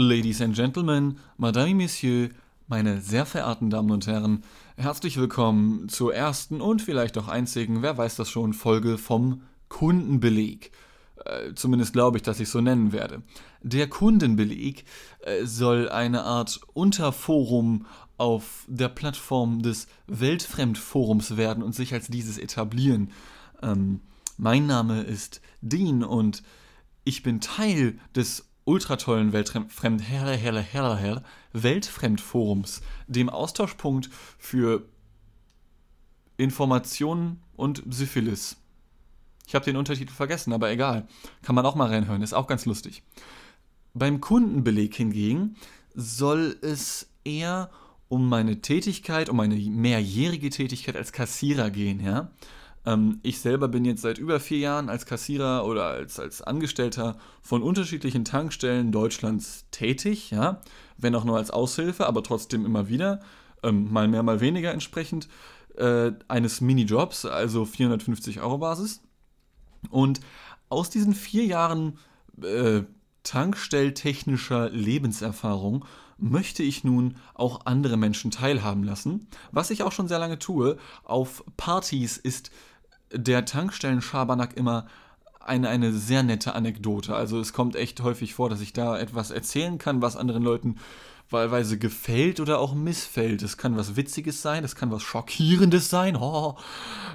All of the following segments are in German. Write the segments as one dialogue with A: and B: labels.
A: Ladies and Gentlemen, Madame Messieurs, meine sehr verehrten Damen und Herren, herzlich willkommen zur ersten und vielleicht auch einzigen, wer weiß das schon, Folge vom Kundenbeleg. Äh, zumindest glaube ich, dass ich so nennen werde. Der Kundenbeleg äh, soll eine Art Unterforum auf der Plattform des Weltfremdforums werden und sich als dieses etablieren. Ähm, mein Name ist Dean und ich bin Teil des ultra tollen Weltfremd helle, helle, helle, helle, Weltfremdforums, dem Austauschpunkt für Informationen und Syphilis. Ich habe den Untertitel vergessen, aber egal. Kann man auch mal reinhören, ist auch ganz lustig. Beim Kundenbeleg hingegen soll es eher um meine Tätigkeit, um meine mehrjährige Tätigkeit als Kassierer gehen, ja. Ähm, ich selber bin jetzt seit über vier Jahren als Kassierer oder als, als Angestellter von unterschiedlichen Tankstellen Deutschlands tätig, ja, wenn auch nur als Aushilfe, aber trotzdem immer wieder, ähm, mal mehr, mal weniger entsprechend, äh, eines Minijobs, also 450 Euro Basis. Und aus diesen vier Jahren äh, tankstelltechnischer Lebenserfahrung möchte ich nun auch andere Menschen teilhaben lassen. Was ich auch schon sehr lange tue. Auf Partys ist der Tankstellen-Schabernack immer eine, eine sehr nette Anekdote. Also es kommt echt häufig vor, dass ich da etwas erzählen kann, was anderen Leuten wahlweise gefällt oder auch missfällt. Es kann was Witziges sein, es kann was Schockierendes sein, oh,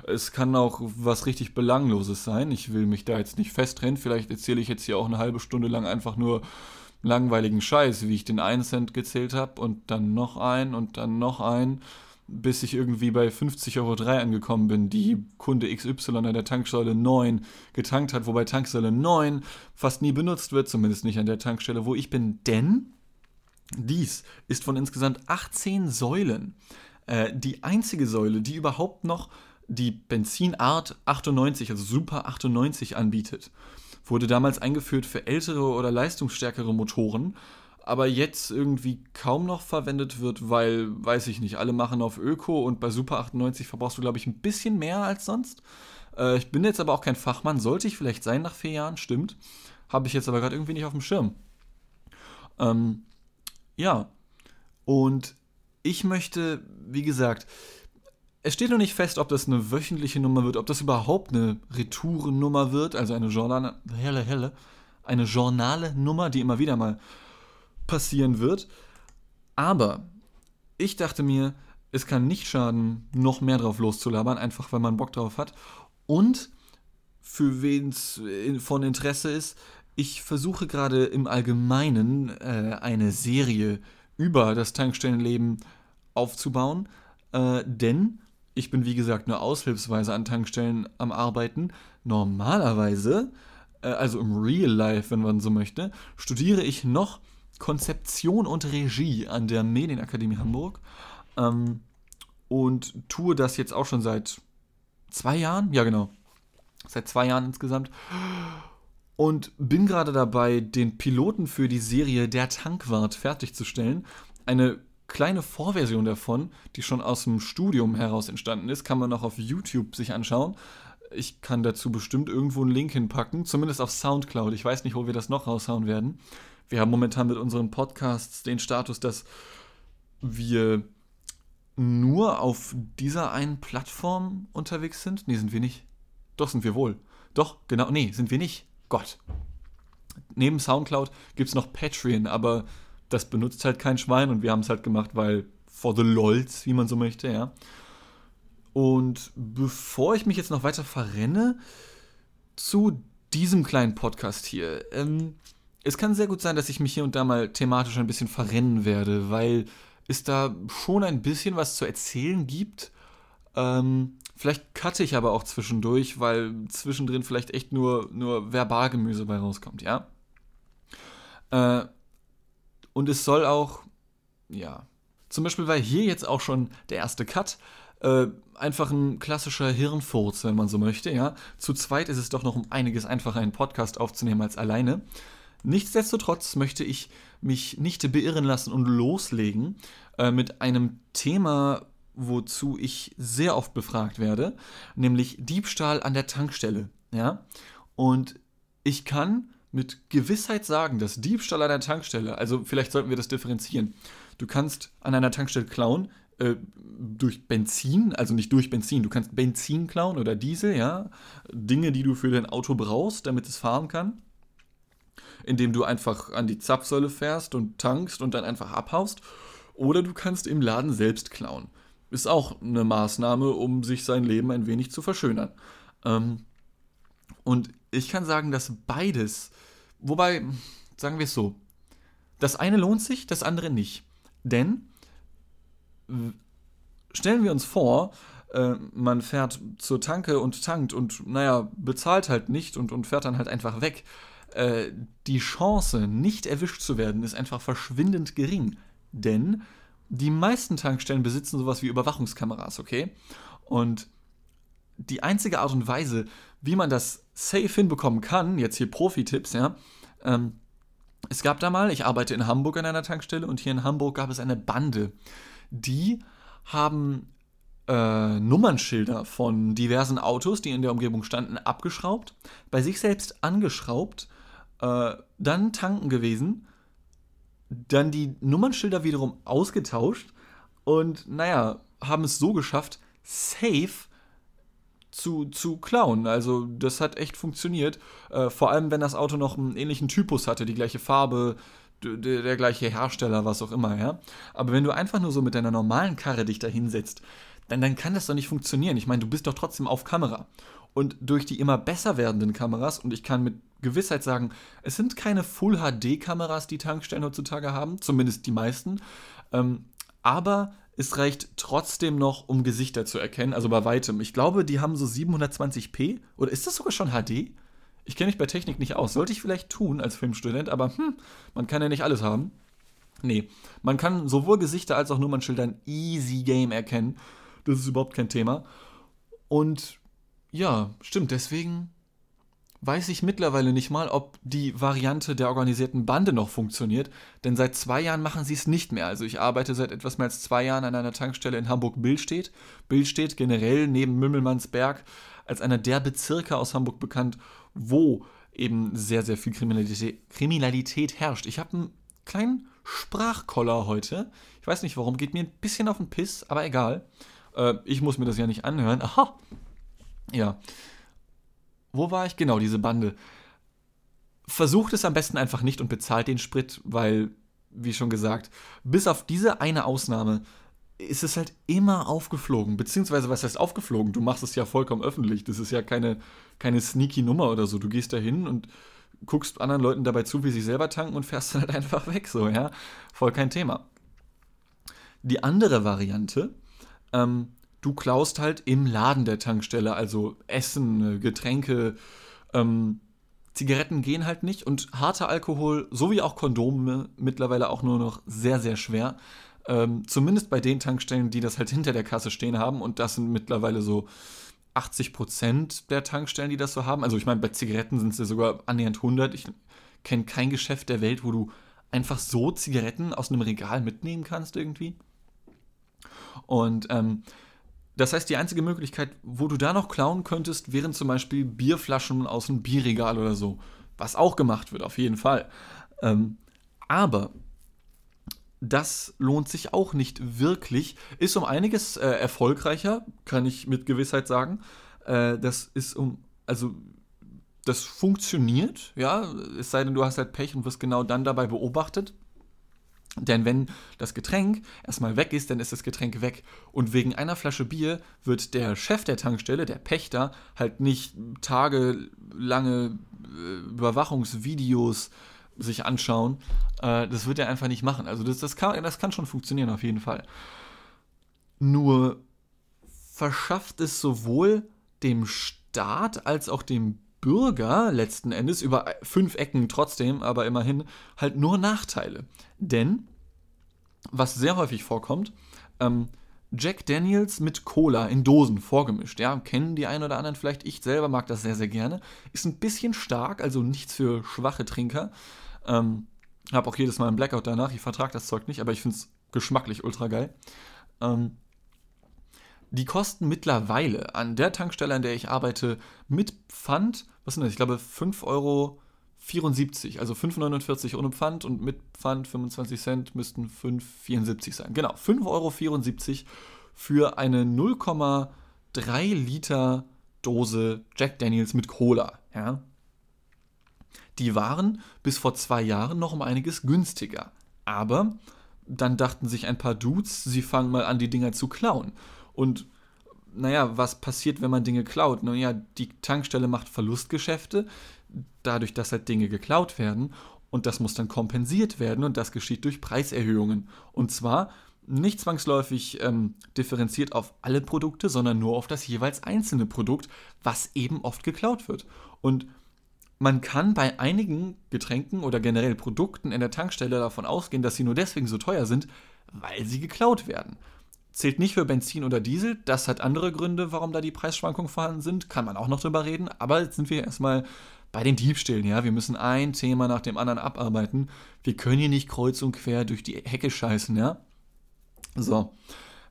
A: es kann auch was richtig Belangloses sein. Ich will mich da jetzt nicht festtrennen. Vielleicht erzähle ich jetzt hier auch eine halbe Stunde lang einfach nur langweiligen Scheiß, wie ich den einen Cent gezählt habe und dann noch ein und dann noch ein bis ich irgendwie bei 50,03 Euro angekommen bin, die Kunde XY an der Tankstelle 9 getankt hat, wobei Tankstelle 9 fast nie benutzt wird, zumindest nicht an der Tankstelle, wo ich bin, denn dies ist von insgesamt 18 Säulen äh, die einzige Säule, die überhaupt noch die Benzinart 98, also Super 98 anbietet. Wurde damals eingeführt für ältere oder leistungsstärkere Motoren aber jetzt irgendwie kaum noch verwendet wird, weil, weiß ich nicht, alle machen auf Öko und bei Super 98 verbrauchst du, glaube ich, ein bisschen mehr als sonst. Äh, ich bin jetzt aber auch kein Fachmann, sollte ich vielleicht sein nach vier Jahren, stimmt. Habe ich jetzt aber gerade irgendwie nicht auf dem Schirm. Ähm, ja, und ich möchte, wie gesagt, es steht noch nicht fest, ob das eine wöchentliche Nummer wird, ob das überhaupt eine Retourennummer wird, also eine Journal, helle, helle, eine Journale Nummer, die immer wieder mal passieren wird. Aber ich dachte mir, es kann nicht schaden, noch mehr drauf loszulabern, einfach weil man Bock drauf hat. Und für wen es von Interesse ist, ich versuche gerade im Allgemeinen äh, eine Serie über das Tankstellenleben aufzubauen, äh, denn ich bin wie gesagt nur aushilfsweise an Tankstellen am Arbeiten. Normalerweise, äh, also im Real Life, wenn man so möchte, studiere ich noch Konzeption und Regie an der Medienakademie Hamburg ähm, und tue das jetzt auch schon seit zwei Jahren. Ja, genau. Seit zwei Jahren insgesamt. Und bin gerade dabei, den Piloten für die Serie Der Tankwart fertigzustellen. Eine kleine Vorversion davon, die schon aus dem Studium heraus entstanden ist, kann man auch auf YouTube sich anschauen. Ich kann dazu bestimmt irgendwo einen Link hinpacken, zumindest auf Soundcloud. Ich weiß nicht, wo wir das noch raushauen werden. Wir haben momentan mit unseren Podcasts den Status, dass wir nur auf dieser einen Plattform unterwegs sind. Nee, sind wir nicht. Doch, sind wir wohl. Doch, genau. Nee, sind wir nicht. Gott. Neben Soundcloud gibt es noch Patreon, aber das benutzt halt kein Schwein und wir haben es halt gemacht, weil for the lols, wie man so möchte, ja. Und bevor ich mich jetzt noch weiter verrenne zu diesem kleinen Podcast hier, ähm, es kann sehr gut sein, dass ich mich hier und da mal thematisch ein bisschen verrennen werde, weil es da schon ein bisschen was zu erzählen gibt. Ähm, vielleicht cutte ich aber auch zwischendurch, weil zwischendrin vielleicht echt nur, nur Verbalgemüse bei rauskommt, ja? Äh, und es soll auch, ja, zum Beispiel war hier jetzt auch schon der erste Cut. Äh, einfach ein klassischer Hirnfurz, wenn man so möchte, ja. Zu zweit ist es doch noch um einiges einfacher, einen Podcast aufzunehmen als alleine. Nichtsdestotrotz möchte ich mich nicht beirren lassen und loslegen äh, mit einem Thema, wozu ich sehr oft befragt werde, nämlich Diebstahl an der Tankstelle. Ja? Und ich kann mit Gewissheit sagen, dass Diebstahl an der Tankstelle, also vielleicht sollten wir das differenzieren. Du kannst an einer Tankstelle klauen äh, durch Benzin, also nicht durch Benzin, du kannst Benzin klauen oder Diesel, ja, Dinge, die du für dein Auto brauchst, damit es fahren kann, indem du einfach an die Zapfsäule fährst und tankst und dann einfach abhaust. Oder du kannst im Laden selbst klauen. Ist auch eine Maßnahme, um sich sein Leben ein wenig zu verschönern. Ähm, und ich kann sagen, dass beides, wobei, sagen wir es so, das eine lohnt sich, das andere nicht. Denn stellen wir uns vor, äh, man fährt zur Tanke und tankt und, naja, bezahlt halt nicht und, und fährt dann halt einfach weg. Äh, die Chance, nicht erwischt zu werden, ist einfach verschwindend gering. Denn die meisten Tankstellen besitzen sowas wie Überwachungskameras, okay? Und die einzige Art und Weise, wie man das safe hinbekommen kann, jetzt hier Profi-Tipps, ja, ähm, es gab da mal, ich arbeite in Hamburg an einer Tankstelle und hier in Hamburg gab es eine Bande, die haben äh, Nummernschilder von diversen Autos, die in der Umgebung standen, abgeschraubt, bei sich selbst angeschraubt, äh, dann tanken gewesen, dann die Nummernschilder wiederum ausgetauscht und naja, haben es so geschafft, safe zu, zu klauen. Also das hat echt funktioniert. Äh, vor allem, wenn das Auto noch einen ähnlichen Typus hatte, die gleiche Farbe, der, der gleiche Hersteller, was auch immer, ja. Aber wenn du einfach nur so mit deiner normalen Karre dich da hinsetzt, dann, dann kann das doch nicht funktionieren. Ich meine, du bist doch trotzdem auf Kamera. Und durch die immer besser werdenden Kameras, und ich kann mit Gewissheit sagen, es sind keine Full-HD-Kameras, die Tankstellen heutzutage haben, zumindest die meisten, ähm, aber es reicht trotzdem noch, um Gesichter zu erkennen, also bei weitem. Ich glaube, die haben so 720p oder ist das sogar schon HD? Ich kenne mich bei Technik nicht aus. Sollte ich vielleicht tun als Filmstudent, aber hm, man kann ja nicht alles haben. Nee, man kann sowohl Gesichter als auch Nummernschildern easy game erkennen. Das ist überhaupt kein Thema. Und ja, stimmt, deswegen weiß ich mittlerweile nicht mal, ob die Variante der organisierten Bande noch funktioniert, denn seit zwei Jahren machen sie es nicht mehr. Also ich arbeite seit etwas mehr als zwei Jahren an einer Tankstelle in Hamburg-Billstedt. Billstedt generell neben Mümmelmannsberg als einer der Bezirke aus Hamburg bekannt, wo eben sehr, sehr viel Kriminalität, Kriminalität herrscht. Ich habe einen kleinen Sprachkoller heute. Ich weiß nicht warum, geht mir ein bisschen auf den Piss, aber egal. Äh, ich muss mir das ja nicht anhören. Aha. Ja. Wo war ich? Genau, diese Bande. Versucht es am besten einfach nicht und bezahlt den Sprit, weil, wie schon gesagt, bis auf diese eine Ausnahme ist es halt immer aufgeflogen. Beziehungsweise, was heißt aufgeflogen? Du machst es ja vollkommen öffentlich. Das ist ja keine, keine sneaky Nummer oder so. Du gehst da hin und guckst anderen Leuten dabei zu, wie sie selber tanken und fährst dann halt einfach weg, so, ja. Voll kein Thema. Die andere Variante, ähm, du klaust halt im Laden der Tankstelle, also Essen, äh, Getränke, ähm, Zigaretten gehen halt nicht und harter Alkohol sowie auch Kondome mittlerweile auch nur noch sehr, sehr schwer. Ähm, zumindest bei den Tankstellen, die das halt hinter der Kasse stehen haben und das sind mittlerweile so 80 Prozent der Tankstellen, die das so haben. Also ich meine, bei Zigaretten sind es ja sogar annähernd 100. Ich kenne kein Geschäft der Welt, wo du einfach so Zigaretten aus einem Regal mitnehmen kannst irgendwie. Und ähm, das heißt, die einzige Möglichkeit, wo du da noch klauen könntest, wären zum Beispiel Bierflaschen aus einem Bierregal oder so. Was auch gemacht wird, auf jeden Fall. Ähm, aber das lohnt sich auch nicht wirklich. Ist um einiges äh, erfolgreicher, kann ich mit Gewissheit sagen. Äh, das ist um, also das funktioniert, ja, es sei denn, du hast halt Pech und wirst genau dann dabei beobachtet. Denn wenn das Getränk erstmal weg ist, dann ist das Getränk weg. Und wegen einer Flasche Bier wird der Chef der Tankstelle, der Pächter, halt nicht tagelange äh, Überwachungsvideos sich anschauen. Äh, das wird er einfach nicht machen. Also das, das, kann, das kann schon funktionieren, auf jeden Fall. Nur verschafft es sowohl dem Staat als auch dem Bürger letzten Endes über fünf Ecken trotzdem, aber immerhin halt nur Nachteile. Denn, was sehr häufig vorkommt, ähm, Jack Daniels mit Cola in Dosen vorgemischt. Ja, kennen die einen oder anderen vielleicht. Ich selber mag das sehr, sehr gerne. Ist ein bisschen stark, also nichts für schwache Trinker. Ähm, habe auch jedes Mal einen Blackout danach. Ich vertrage das Zeug nicht, aber ich finde es geschmacklich ultra geil. Ähm, die kosten mittlerweile an der Tankstelle, an der ich arbeite, mit Pfand, was sind das? Ich glaube 5,50 Euro 5,74. Also 5,49 ohne Pfand und mit Pfand 25 Cent müssten 5,74 sein. Genau, 5,74 Euro für eine 0,3 Liter Dose Jack Daniels mit Cola. Ja? Die waren bis vor zwei Jahren noch um einiges günstiger. Aber dann dachten sich ein paar Dudes, sie fangen mal an, die Dinger zu klauen. Und naja, was passiert, wenn man Dinge klaut? Naja, die Tankstelle macht Verlustgeschäfte, dadurch, dass halt Dinge geklaut werden. Und das muss dann kompensiert werden und das geschieht durch Preiserhöhungen. Und zwar nicht zwangsläufig ähm, differenziert auf alle Produkte, sondern nur auf das jeweils einzelne Produkt, was eben oft geklaut wird. Und man kann bei einigen Getränken oder generell Produkten in der Tankstelle davon ausgehen, dass sie nur deswegen so teuer sind, weil sie geklaut werden. Zählt nicht für Benzin oder Diesel, das hat andere Gründe, warum da die Preisschwankungen vorhanden sind, kann man auch noch drüber reden, aber jetzt sind wir erstmal bei den Diebstählen, ja, wir müssen ein Thema nach dem anderen abarbeiten. Wir können hier nicht kreuz und quer durch die Hecke scheißen, ja. So,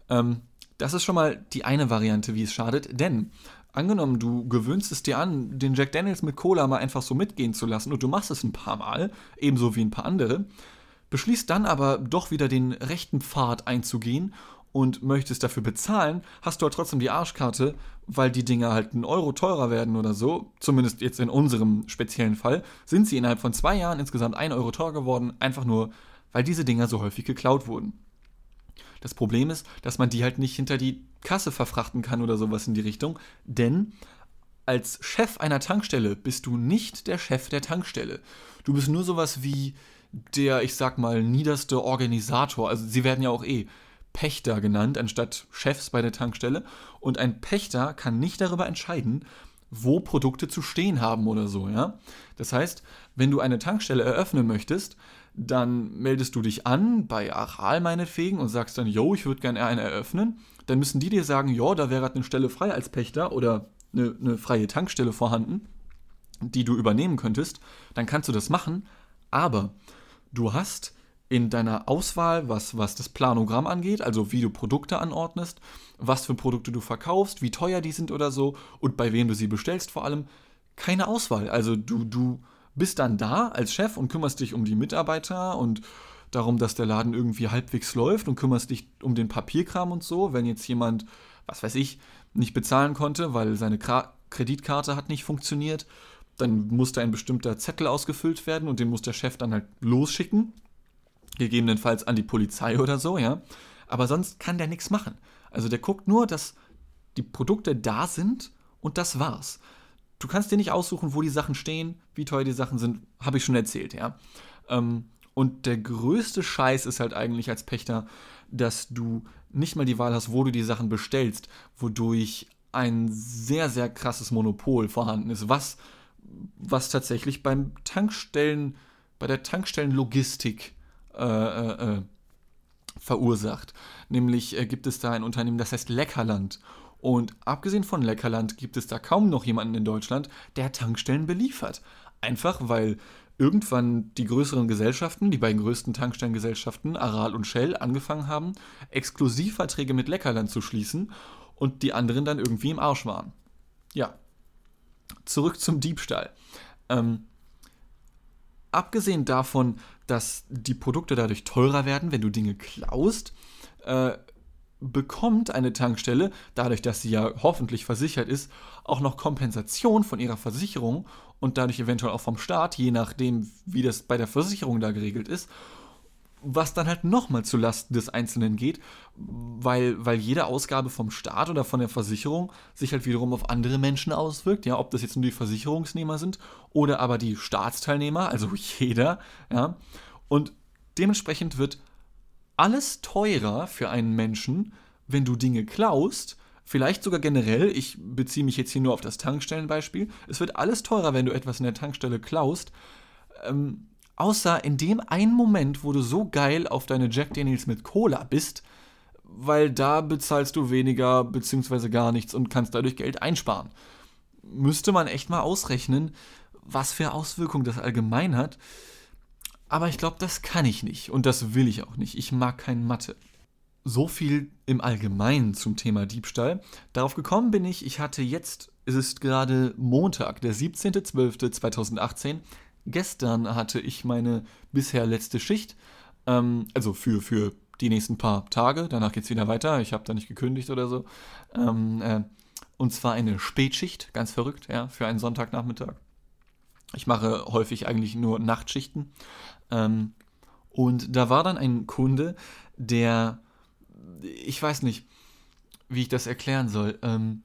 A: ähm, das ist schon mal die eine Variante, wie es schadet, denn angenommen, du gewöhnst es dir an, den Jack Daniels mit Cola mal einfach so mitgehen zu lassen und du machst es ein paar Mal, ebenso wie ein paar andere, beschließt dann aber doch wieder den rechten Pfad einzugehen und möchtest dafür bezahlen, hast du halt trotzdem die Arschkarte, weil die Dinger halt einen Euro teurer werden oder so, zumindest jetzt in unserem speziellen Fall, sind sie innerhalb von zwei Jahren insgesamt ein Euro teurer geworden, einfach nur, weil diese Dinger so häufig geklaut wurden. Das Problem ist, dass man die halt nicht hinter die Kasse verfrachten kann oder sowas in die Richtung, denn als Chef einer Tankstelle bist du nicht der Chef der Tankstelle. Du bist nur sowas wie der, ich sag mal, niederste Organisator. Also sie werden ja auch eh Pächter genannt, anstatt Chefs bei der Tankstelle. Und ein Pächter kann nicht darüber entscheiden, wo Produkte zu stehen haben oder so, ja. Das heißt, wenn du eine Tankstelle eröffnen möchtest, dann meldest du dich an bei Aral meinetwegen und sagst dann, yo, ich würde gerne eine eröffnen. Dann müssen die dir sagen, jo, da wäre eine Stelle frei als Pächter oder eine, eine freie Tankstelle vorhanden, die du übernehmen könntest. Dann kannst du das machen, aber du hast in deiner Auswahl, was, was das Planogramm angeht, also wie du Produkte anordnest, was für Produkte du verkaufst, wie teuer die sind oder so und bei wem du sie bestellst vor allem, keine Auswahl. Also du, du bist dann da als Chef und kümmerst dich um die Mitarbeiter und darum, dass der Laden irgendwie halbwegs läuft und kümmerst dich um den Papierkram und so, wenn jetzt jemand, was weiß ich, nicht bezahlen konnte, weil seine Kreditkarte hat nicht funktioniert, dann muss da ein bestimmter Zettel ausgefüllt werden und den muss der Chef dann halt losschicken gegebenenfalls an die Polizei oder so, ja. Aber sonst kann der nichts machen. Also der guckt nur, dass die Produkte da sind und das war's. Du kannst dir nicht aussuchen, wo die Sachen stehen, wie teuer die Sachen sind, habe ich schon erzählt, ja. Ähm, und der größte Scheiß ist halt eigentlich als Pächter, dass du nicht mal die Wahl hast, wo du die Sachen bestellst, wodurch ein sehr, sehr krasses Monopol vorhanden ist, was, was tatsächlich beim Tankstellen, bei der Tankstellenlogistik äh, äh, verursacht. Nämlich äh, gibt es da ein Unternehmen, das heißt Leckerland. Und abgesehen von Leckerland gibt es da kaum noch jemanden in Deutschland, der Tankstellen beliefert. Einfach weil irgendwann die größeren Gesellschaften, die beiden größten Tankstellengesellschaften, Aral und Shell, angefangen haben, Exklusivverträge mit Leckerland zu schließen und die anderen dann irgendwie im Arsch waren. Ja. Zurück zum Diebstahl. Ähm, abgesehen davon, dass die Produkte dadurch teurer werden, wenn du Dinge klaust, äh, bekommt eine Tankstelle, dadurch, dass sie ja hoffentlich versichert ist, auch noch Kompensation von ihrer Versicherung und dadurch eventuell auch vom Staat, je nachdem, wie das bei der Versicherung da geregelt ist was dann halt nochmal zu Lasten des Einzelnen geht, weil, weil jede Ausgabe vom Staat oder von der Versicherung sich halt wiederum auf andere Menschen auswirkt, ja, ob das jetzt nur die Versicherungsnehmer sind oder aber die Staatsteilnehmer, also jeder, ja, und dementsprechend wird alles teurer für einen Menschen, wenn du Dinge klaust, vielleicht sogar generell, ich beziehe mich jetzt hier nur auf das Tankstellenbeispiel, es wird alles teurer, wenn du etwas in der Tankstelle klaust, ähm, Außer in dem einen Moment, wo du so geil auf deine Jack Daniels mit Cola bist, weil da bezahlst du weniger bzw. gar nichts und kannst dadurch Geld einsparen. Müsste man echt mal ausrechnen, was für Auswirkungen das allgemein hat. Aber ich glaube, das kann ich nicht und das will ich auch nicht. Ich mag kein Mathe. So viel im Allgemeinen zum Thema Diebstahl. Darauf gekommen bin ich, ich hatte jetzt, es ist gerade Montag, der 17.12.2018, gestern hatte ich meine bisher letzte Schicht. Ähm, also für, für die nächsten paar Tage. Danach geht es wieder weiter. Ich habe da nicht gekündigt oder so. Ähm, äh, und zwar eine Spätschicht, ganz verrückt, ja, für einen Sonntagnachmittag. Ich mache häufig eigentlich nur Nachtschichten. Ähm, und da war dann ein Kunde, der, ich weiß nicht, wie ich das erklären soll, ähm,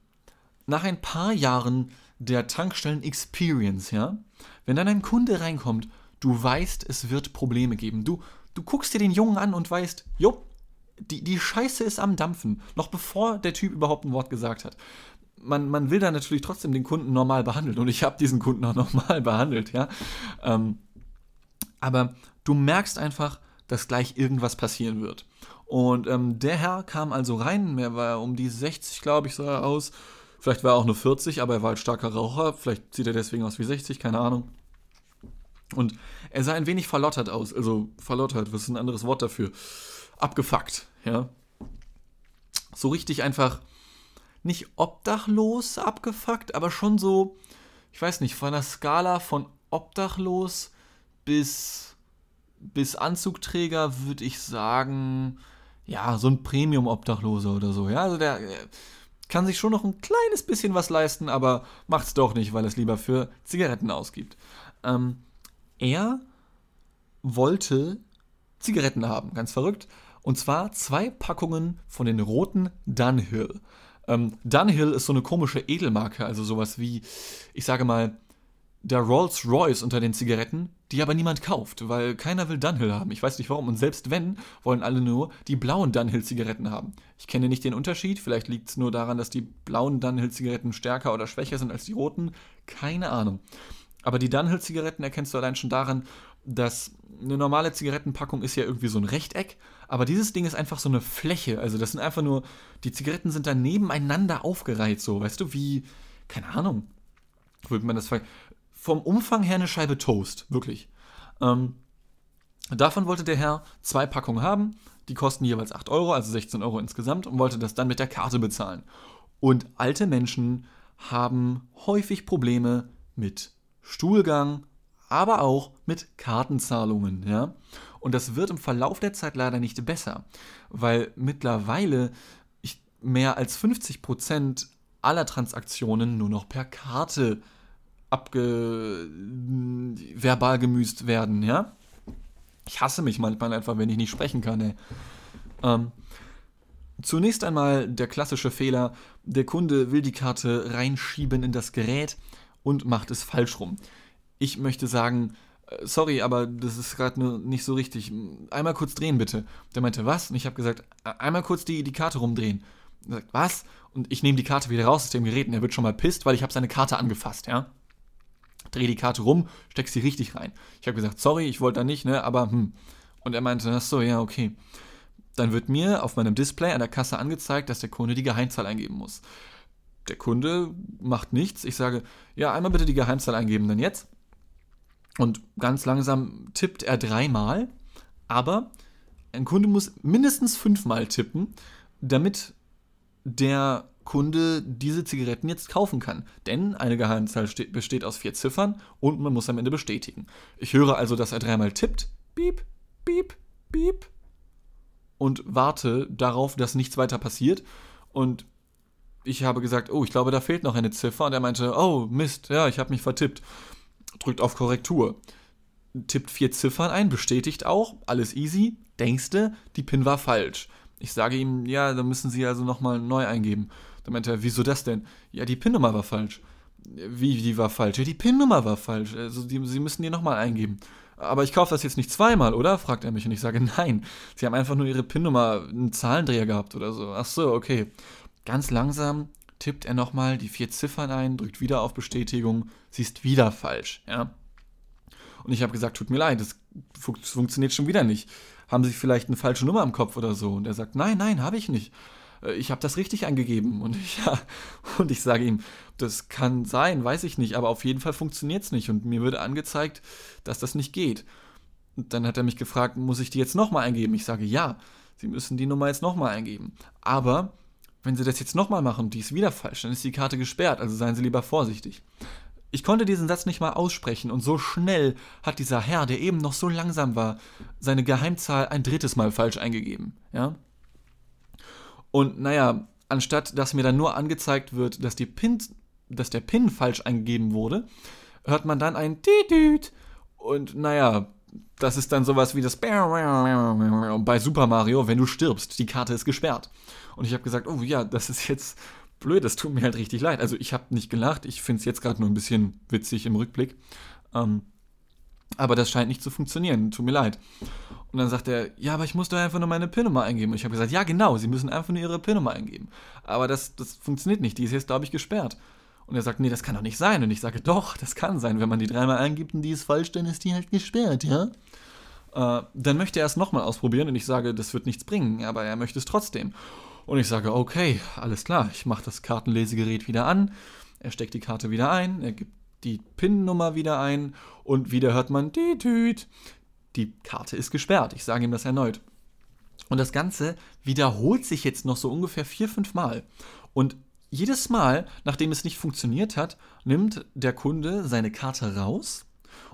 A: nach ein paar Jahren der Tankstellen-Experience, ja, wenn dann ein Kunde reinkommt, du weißt, es wird Probleme geben. Du, du guckst dir den Jungen an und weißt, jo, die, die Scheiße ist am Dampfen, noch bevor der Typ überhaupt ein Wort gesagt hat. Man, man will dann natürlich trotzdem den Kunden normal behandeln und ich habe diesen Kunden auch normal behandelt, ja. Ähm, aber du merkst einfach, dass gleich irgendwas passieren wird. Und ähm, der Herr kam also rein, er war um die 60, glaube ich, sah er aus. Vielleicht war er auch nur 40, aber er war halt starker Raucher. Vielleicht sieht er deswegen aus wie 60, keine Ahnung. Und er sah ein wenig verlottert aus. Also verlottert, was ist ein anderes Wort dafür? Abgefuckt, ja. So richtig einfach nicht obdachlos abgefuckt, aber schon so, ich weiß nicht, von einer Skala von obdachlos bis, bis Anzugträger würde ich sagen, ja, so ein Premium-Obdachloser oder so. Ja, also der kann sich schon noch ein kleines bisschen was leisten, aber macht es doch nicht, weil es lieber für Zigaretten ausgibt. Ähm, er wollte Zigaretten haben, ganz verrückt. Und zwar zwei Packungen von den roten Dunhill. Ähm, Dunhill ist so eine komische Edelmarke, also sowas wie, ich sage mal, der Rolls-Royce unter den Zigaretten, die aber niemand kauft, weil keiner will Dunhill haben. Ich weiß nicht warum. Und selbst wenn, wollen alle nur die blauen Dunhill-Zigaretten haben. Ich kenne nicht den Unterschied. Vielleicht liegt es nur daran, dass die blauen Dunhill-Zigaretten stärker oder schwächer sind als die roten. Keine Ahnung. Aber die Dunhill-Zigaretten erkennst du allein schon daran, dass eine normale Zigarettenpackung ist ja irgendwie so ein Rechteck, aber dieses Ding ist einfach so eine Fläche. Also das sind einfach nur, die Zigaretten sind da nebeneinander aufgereiht, so, weißt du, wie, keine Ahnung, würde man das vom Umfang her eine Scheibe Toast, wirklich. Ähm, davon wollte der Herr zwei Packungen haben, die kosten jeweils 8 Euro, also 16 Euro insgesamt, und wollte das dann mit der Karte bezahlen. Und alte Menschen haben häufig Probleme mit Stuhlgang, aber auch mit Kartenzahlungen, ja. Und das wird im Verlauf der Zeit leider nicht besser, weil mittlerweile mehr als 50 Prozent aller Transaktionen nur noch per Karte abge verbal gemüßt werden, ja. Ich hasse mich manchmal einfach, wenn ich nicht sprechen kann, ey. Ähm, zunächst einmal der klassische Fehler, der Kunde will die Karte reinschieben in das Gerät und macht es falsch rum. Ich möchte sagen, äh, sorry, aber das ist gerade nicht so richtig. Einmal kurz drehen, bitte. Der meinte, was? Und ich habe gesagt, einmal kurz die, die Karte rumdrehen. Er sagt, was? Und ich nehme die Karte wieder raus aus dem Gerät und er wird schon mal pisst, weil ich habe seine Karte angefasst, ja drehe die Karte rum, steck sie richtig rein. Ich habe gesagt, sorry, ich wollte da nicht, ne, aber hm. Und er meinte, ach so, ja, okay. Dann wird mir auf meinem Display an der Kasse angezeigt, dass der Kunde die Geheimzahl eingeben muss. Der Kunde macht nichts. Ich sage, ja, einmal bitte die Geheimzahl eingeben, dann jetzt. Und ganz langsam tippt er dreimal, aber ein Kunde muss mindestens fünfmal tippen, damit der Kunde diese Zigaretten jetzt kaufen kann. Denn eine Geheimzahl besteht aus vier Ziffern und man muss am Ende bestätigen. Ich höre also, dass er dreimal tippt, piep, piep, piep, und warte darauf, dass nichts weiter passiert. Und ich habe gesagt, oh, ich glaube, da fehlt noch eine Ziffer. Und er meinte, oh, Mist, ja, ich habe mich vertippt. Drückt auf Korrektur. Tippt vier Ziffern ein, bestätigt auch, alles easy. Denkste, die PIN war falsch. Ich sage ihm, ja, dann müssen Sie also nochmal neu eingeben. Dann meinte er, wieso das denn? Ja, die PIN-Nummer war falsch. Wie, die war falsch? Ja, die PIN-Nummer war falsch. Also die, Sie müssen die nochmal eingeben. Aber ich kaufe das jetzt nicht zweimal, oder? fragt er mich und ich sage, nein. Sie haben einfach nur Ihre PIN-Nummer, einen Zahlendreher gehabt oder so. Ach so, okay. Ganz langsam tippt er nochmal die vier Ziffern ein, drückt wieder auf Bestätigung, sie ist wieder falsch, ja. Und ich habe gesagt, tut mir leid, das funktioniert schon wieder nicht. Haben Sie vielleicht eine falsche Nummer im Kopf oder so? Und er sagt, nein, nein, habe ich nicht. Äh, ich habe das richtig eingegeben. Und ich, ja, und ich sage ihm, das kann sein, weiß ich nicht, aber auf jeden Fall funktioniert es nicht. Und mir wird angezeigt, dass das nicht geht. Und dann hat er mich gefragt, muss ich die jetzt nochmal eingeben? Ich sage, ja, Sie müssen die Nummer jetzt nochmal eingeben. Aber wenn Sie das jetzt nochmal machen und die ist wieder falsch, dann ist die Karte gesperrt, also seien Sie lieber vorsichtig. Ich konnte diesen Satz nicht mal aussprechen und so schnell hat dieser Herr, der eben noch so langsam war, seine Geheimzahl ein drittes Mal falsch eingegeben. Ja? Und naja, anstatt dass mir dann nur angezeigt wird, dass, die Pin, dass der PIN falsch eingegeben wurde, hört man dann ein Titüt. Und naja, das ist dann sowas wie das bei Super Mario, wenn du stirbst, die Karte ist gesperrt. Und ich habe gesagt, oh ja, das ist jetzt blöd, das tut mir halt richtig leid. Also ich habe nicht gelacht, ich finde es jetzt gerade nur ein bisschen witzig im Rückblick. Ähm, aber das scheint nicht zu funktionieren, tut mir leid. Und dann sagt er, ja, aber ich muss doch einfach nur meine PIN-Nummer eingeben. Und ich habe gesagt, ja, genau, Sie müssen einfach nur Ihre PIN-Nummer eingeben. Aber das, das funktioniert nicht, die ist jetzt, glaube ich, gesperrt. Und er sagt, nee, das kann doch nicht sein. Und ich sage, doch, das kann sein. Wenn man die dreimal eingibt und die ist falsch, dann ist die halt gesperrt, ja? Äh, dann möchte er es nochmal ausprobieren und ich sage, das wird nichts bringen, aber er möchte es trotzdem. Und ich sage, okay, alles klar, ich mache das Kartenlesegerät wieder an, er steckt die Karte wieder ein, er gibt die PIN-Nummer wieder ein und wieder hört man die Tüt. Die Karte ist gesperrt. Ich sage ihm das erneut. Und das Ganze wiederholt sich jetzt noch so ungefähr vier, fünf Mal. Und jedes Mal, nachdem es nicht funktioniert hat, nimmt der Kunde seine Karte raus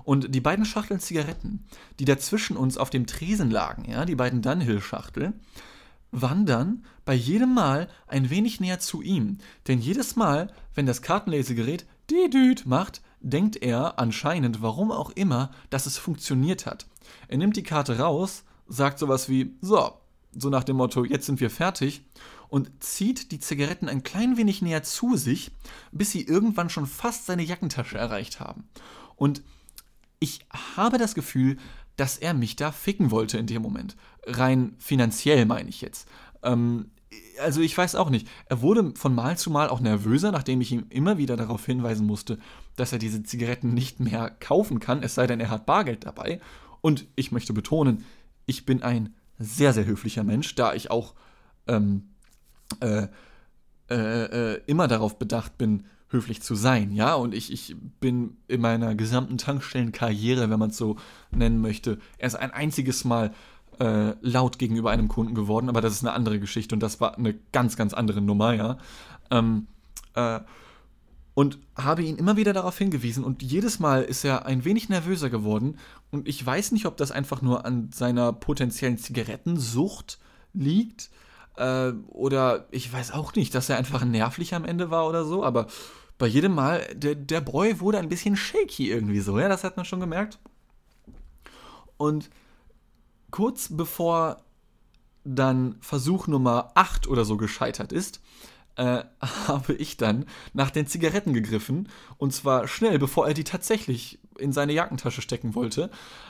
A: und die beiden Schachteln Zigaretten, die dazwischen uns auf dem Tresen lagen, ja, die beiden Dunhill-Schachteln, wandern bei jedem Mal ein wenig näher zu ihm. Denn jedes Mal, wenn das Kartenlesegerät die Düt macht, denkt er anscheinend, warum auch immer, dass es funktioniert hat. Er nimmt die Karte raus, sagt sowas wie, so, so nach dem Motto, jetzt sind wir fertig, und zieht die Zigaretten ein klein wenig näher zu sich, bis sie irgendwann schon fast seine Jackentasche erreicht haben. Und ich habe das Gefühl, dass er mich da ficken wollte in dem Moment. Rein finanziell meine ich jetzt. Ähm, also ich weiß auch nicht. Er wurde von Mal zu Mal auch nervöser, nachdem ich ihm immer wieder darauf hinweisen musste, dass er diese Zigaretten nicht mehr kaufen kann, es sei denn, er hat Bargeld dabei. Und ich möchte betonen, ich bin ein sehr, sehr höflicher Mensch, da ich auch ähm, äh, äh, äh, immer darauf bedacht bin, höflich zu sein, ja, und ich, ich bin in meiner gesamten Tankstellenkarriere, wenn man es so nennen möchte, erst ein einziges Mal äh, laut gegenüber einem Kunden geworden, aber das ist eine andere Geschichte und das war eine ganz, ganz andere Nummer, ja. Ähm, äh, und habe ihn immer wieder darauf hingewiesen und jedes Mal ist er ein wenig nervöser geworden und ich weiß nicht, ob das einfach nur an seiner potenziellen Zigarettensucht liegt äh, oder ich weiß auch nicht, dass er einfach nervlich am Ende war oder so, aber bei jedem Mal, der, der Bräu wurde ein bisschen shaky irgendwie so, ja, das hat man schon gemerkt. Und kurz bevor dann Versuch Nummer 8 oder so gescheitert ist, äh, habe ich dann nach den Zigaretten gegriffen. Und zwar schnell, bevor er die tatsächlich in seine Jackentasche stecken wollte.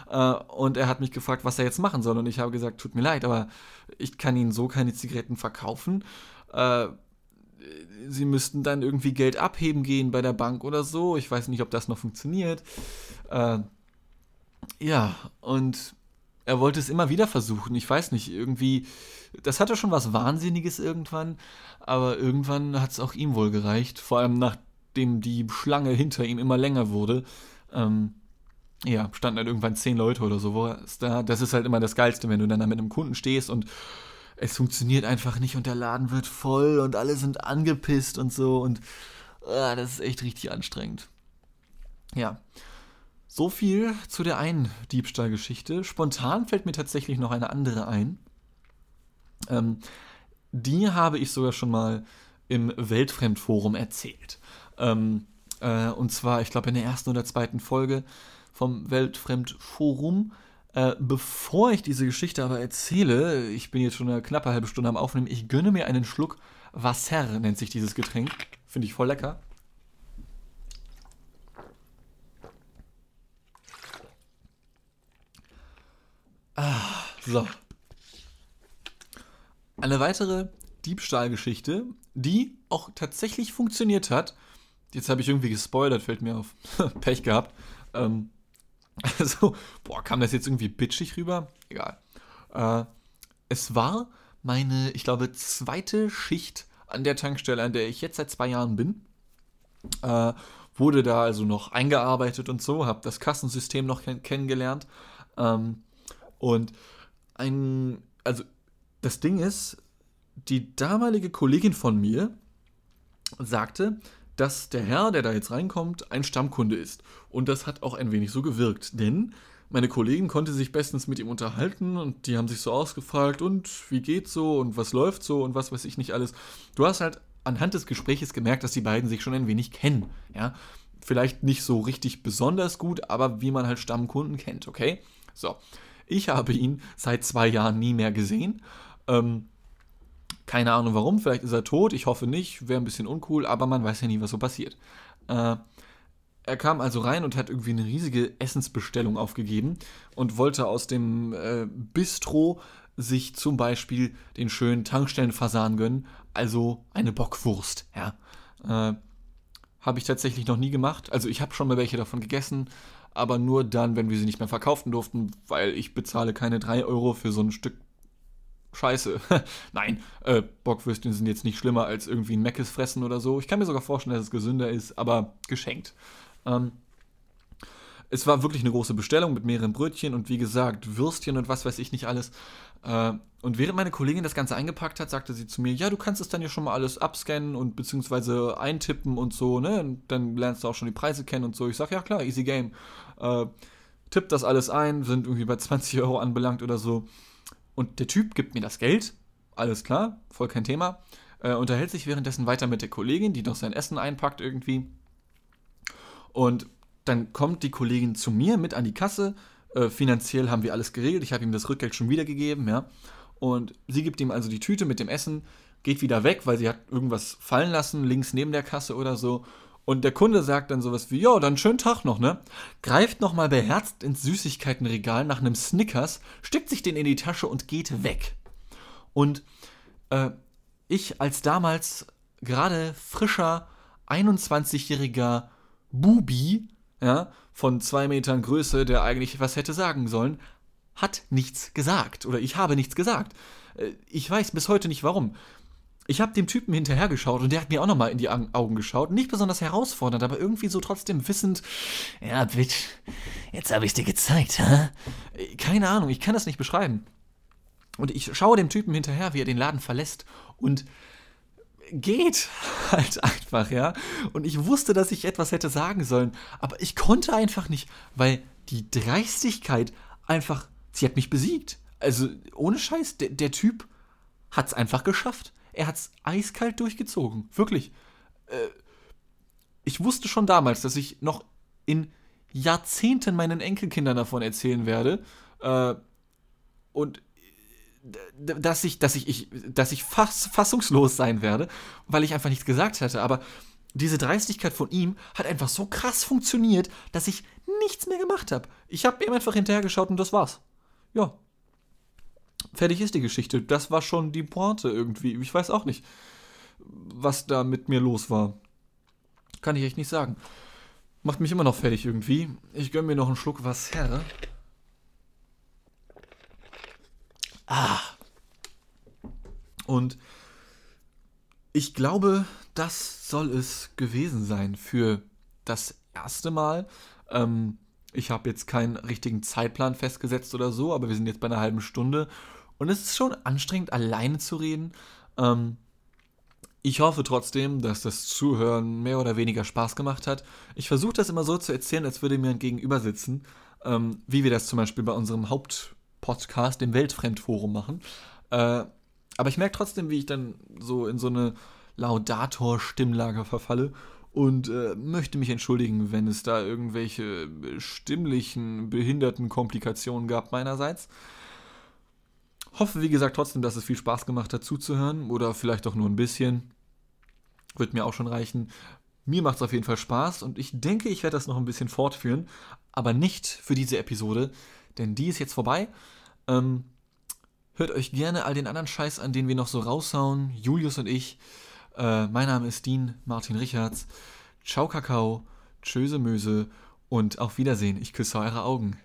A: Äh, und er hat mich gefragt, was er jetzt machen soll. Und ich habe gesagt, tut mir leid, aber ich kann Ihnen so keine Zigaretten verkaufen. Äh, Sie müssten dann irgendwie Geld abheben gehen bei der Bank oder so. Ich weiß nicht, ob das noch funktioniert. Äh, ja, und er wollte es immer wieder versuchen. Ich weiß nicht, irgendwie, das hatte schon was Wahnsinniges irgendwann, aber irgendwann hat es auch ihm wohl gereicht. Vor allem nachdem die Schlange hinter ihm immer länger wurde. Ähm, ja, standen dann irgendwann zehn Leute oder so. Das ist halt immer das Geilste, wenn du dann da mit einem Kunden stehst und es funktioniert einfach nicht und der Laden wird voll und alle sind angepisst und so und äh, das ist echt richtig anstrengend. Ja. So viel zu der einen Diebstahlgeschichte. Spontan fällt mir tatsächlich noch eine andere ein. Ähm, die habe ich sogar schon mal im Weltfremdforum erzählt. Ähm, äh, und zwar, ich glaube, in der ersten oder zweiten Folge vom Weltfremdforum. Äh, bevor ich diese Geschichte aber erzähle, ich bin jetzt schon eine knappe halbe Stunde am Aufnehmen, ich gönne mir einen Schluck Wasser, nennt sich dieses Getränk. Finde ich voll lecker. Ah, so. Eine weitere Diebstahlgeschichte, die auch tatsächlich funktioniert hat. Jetzt habe ich irgendwie gespoilert, fällt mir auf. Pech gehabt. Ähm, also, boah, kam das jetzt irgendwie bitchig rüber? Egal. Äh, es war meine, ich glaube, zweite Schicht an der Tankstelle, an der ich jetzt seit zwei Jahren bin. Äh, wurde da also noch eingearbeitet und so, habe das Kassensystem noch kenn kennengelernt. Ähm, und ein, also das Ding ist, die damalige Kollegin von mir sagte, dass der Herr, der da jetzt reinkommt, ein Stammkunde ist. Und das hat auch ein wenig so gewirkt, denn meine Kollegin konnte sich bestens mit ihm unterhalten und die haben sich so ausgefragt und wie geht's so und was läuft so und was weiß ich nicht alles. Du hast halt anhand des Gespräches gemerkt, dass die beiden sich schon ein wenig kennen, ja. Vielleicht nicht so richtig besonders gut, aber wie man halt Stammkunden kennt, okay? So. Ich habe ihn seit zwei Jahren nie mehr gesehen. Ähm, keine Ahnung warum, vielleicht ist er tot, ich hoffe nicht, wäre ein bisschen uncool, aber man weiß ja nie, was so passiert. Äh, er kam also rein und hat irgendwie eine riesige Essensbestellung aufgegeben und wollte aus dem äh, Bistro sich zum Beispiel den schönen Tankstellenfasan gönnen, also eine Bockwurst, ja. Äh, habe ich tatsächlich noch nie gemacht. Also ich habe schon mal welche davon gegessen, aber nur dann, wenn wir sie nicht mehr verkaufen durften, weil ich bezahle keine 3 Euro für so ein Stück Scheiße. Nein, äh, Bockwürstchen sind jetzt nicht schlimmer als irgendwie ein Meckes fressen oder so. Ich kann mir sogar vorstellen, dass es gesünder ist, aber geschenkt. Ähm, es war wirklich eine große Bestellung mit mehreren Brötchen und wie gesagt, Würstchen und was weiß ich nicht alles. Äh, und während meine Kollegin das Ganze eingepackt hat, sagte sie zu mir, ja, du kannst es dann ja schon mal alles abscannen und beziehungsweise eintippen und so, ne? Und dann lernst du auch schon die Preise kennen und so. Ich sag, ja klar, easy game. Äh, tipp das alles ein, sind irgendwie bei 20 Euro anbelangt oder so. Und der Typ gibt mir das Geld, alles klar, voll kein Thema. Äh, unterhält sich währenddessen weiter mit der Kollegin, die noch sein Essen einpackt irgendwie. Und dann kommt die Kollegin zu mir mit an die Kasse. Äh, finanziell haben wir alles geregelt. Ich habe ihm das Rückgeld schon wiedergegeben, ja. Und sie gibt ihm also die Tüte mit dem Essen, geht wieder weg, weil sie hat irgendwas fallen lassen, links neben der Kasse oder so. Und der Kunde sagt dann sowas wie, ja, dann schönen Tag noch, ne? Greift nochmal beherzt ins Süßigkeitenregal nach einem Snickers, steckt sich den in die Tasche und geht weg. Und äh, ich als damals gerade frischer 21-jähriger Bubi, ja, von zwei Metern Größe, der eigentlich was hätte sagen sollen, hat nichts gesagt oder ich habe nichts gesagt. Äh, ich weiß bis heute nicht warum. Ich habe dem Typen hinterhergeschaut und der hat mir auch nochmal in die Augen geschaut. Nicht besonders herausfordernd, aber irgendwie so trotzdem wissend. Ja, Bitch, jetzt habe ich dir gezeigt, hä? Äh, keine Ahnung, ich kann das nicht beschreiben. Und ich schaue dem Typen hinterher, wie er den Laden verlässt und geht halt einfach, ja. Und ich wusste, dass ich etwas hätte sagen sollen, aber ich konnte einfach nicht, weil die Dreistigkeit einfach Sie hat mich besiegt. Also ohne Scheiß, der, der Typ es einfach geschafft. Er hat es eiskalt durchgezogen. Wirklich. Äh, ich wusste schon damals, dass ich noch in Jahrzehnten meinen Enkelkindern davon erzählen werde. Äh, und dass ich, dass ich, ich dass ich fass, fassungslos sein werde, weil ich einfach nichts gesagt hatte. Aber diese Dreistigkeit von ihm hat einfach so krass funktioniert, dass ich nichts mehr gemacht habe. Ich habe ihm einfach hinterhergeschaut und das war's ja, fertig ist die Geschichte. Das war schon die Pointe irgendwie. Ich weiß auch nicht, was da mit mir los war. Kann ich echt nicht sagen. Macht mich immer noch fertig irgendwie. Ich gönne mir noch einen Schluck was her. Ah. Und ich glaube, das soll es gewesen sein für das erste Mal. Ähm, ich habe jetzt keinen richtigen Zeitplan festgesetzt oder so, aber wir sind jetzt bei einer halben Stunde. Und es ist schon anstrengend, alleine zu reden. Ähm, ich hoffe trotzdem, dass das Zuhören mehr oder weniger Spaß gemacht hat. Ich versuche das immer so zu erzählen, als würde mir ein Gegenüber sitzen, ähm, wie wir das zum Beispiel bei unserem Hauptpodcast, dem Weltfremdforum, machen. Äh, aber ich merke trotzdem, wie ich dann so in so eine Laudator-Stimmlage verfalle und äh, möchte mich entschuldigen, wenn es da irgendwelche stimmlichen, behinderten Komplikationen gab meinerseits. Hoffe, wie gesagt, trotzdem, dass es viel Spaß gemacht hat zuzuhören oder vielleicht auch nur ein bisschen. Wird mir auch schon reichen. Mir macht es auf jeden Fall Spaß und ich denke, ich werde das noch ein bisschen fortführen, aber nicht für diese Episode, denn die ist jetzt vorbei. Ähm, hört euch gerne all den anderen Scheiß an, den wir noch so raushauen, Julius und ich. Äh, mein Name ist Dean Martin Richards. Ciao Kakao, Tschöse Möse und auf Wiedersehen. Ich küsse eure Augen.